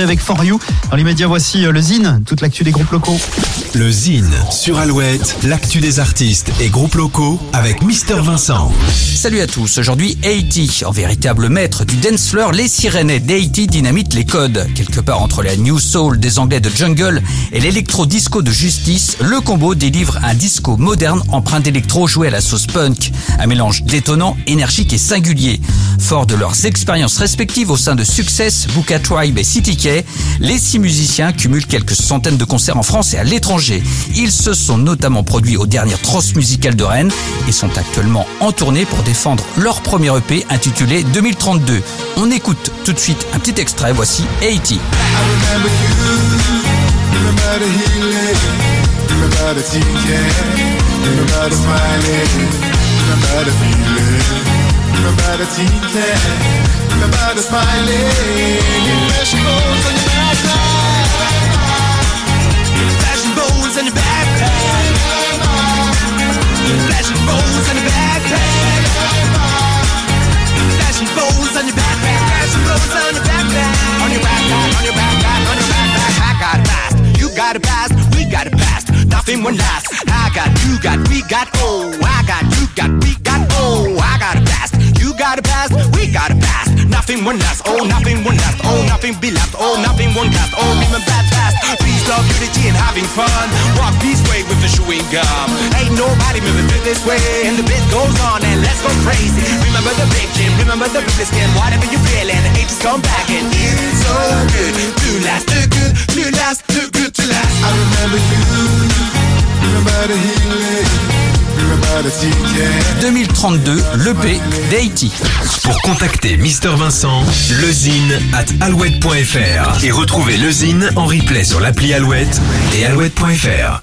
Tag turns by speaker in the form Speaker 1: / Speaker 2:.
Speaker 1: avec For You. Dans l'immédiat, voici euh, le Zine, toute l'actu des groupes locaux.
Speaker 2: Le Zine sur Alouette, l'actu des artistes et groupes locaux avec Mister Vincent.
Speaker 3: Salut à tous, aujourd'hui Haiti, en véritable maître du dance floor, les Sirenets d'Haiti dynamitent les codes. Quelque part entre la New Soul des Anglais de Jungle et l'électro-disco de Justice, le combo délivre un disco moderne empreint d'électro joué à la sauce punk. Un mélange détonnant, énergique et singulier. Fort de leurs expériences respectives au sein de Success, Buka Tribe et City Les six musiciens cumulent quelques centaines de concerts en France et à l'étranger. Ils se sont notamment produits aux dernières Transmusicales de Rennes et sont actuellement en tournée pour défendre leur premier EP intitulé 2032. On écoute tout de suite un petit extrait, voici Haiti.
Speaker 4: I bones on your backpack, flashing bones on your backpack, flashing bones on your backpack, flashing bones on your backpack, on your backpack, on your backpack, on your backpack. I got a past, you got a past, we got a past. Nothing will last. I got, you got, we got, oh, I got, you got, we got, oh, I got a past, you got a past, we got a past. Nothing will last, oh, nothing will last, oh, nothing be left, oh, nothing won't last, oh, remember that fast. Peace, love, unity, and having fun. Chewing gum. Ain't nobody moving this way, and the bit goes on, and let's go crazy. Remember the big gym, remember the realest skin, whatever you feeling, the ages come back, and it's so good to last, too good to last, too good to last. I remember you, remember the healing, remember the TK.
Speaker 3: 2032, l'EP d'Haïti.
Speaker 2: Pour contacter Mister Vincent, lezine at alouette.fr et retrouver le Zine en replay sur l'appli Alouette et alouette.fr.